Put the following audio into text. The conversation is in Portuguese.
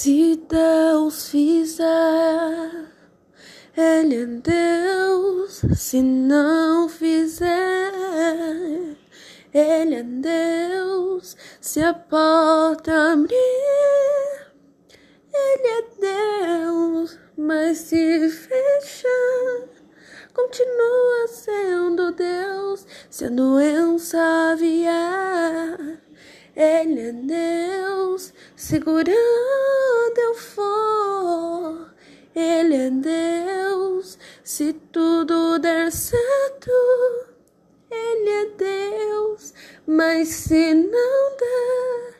Se Deus fizer, Ele é Deus. Se não fizer, Ele é Deus. Se a porta abrir, Ele é Deus. Mas se fechar, continua sendo Deus. Se a doença vier, Ele é Deus. Segurando eu for, Ele é Deus. Se tudo der certo, Ele é Deus. Mas se não der,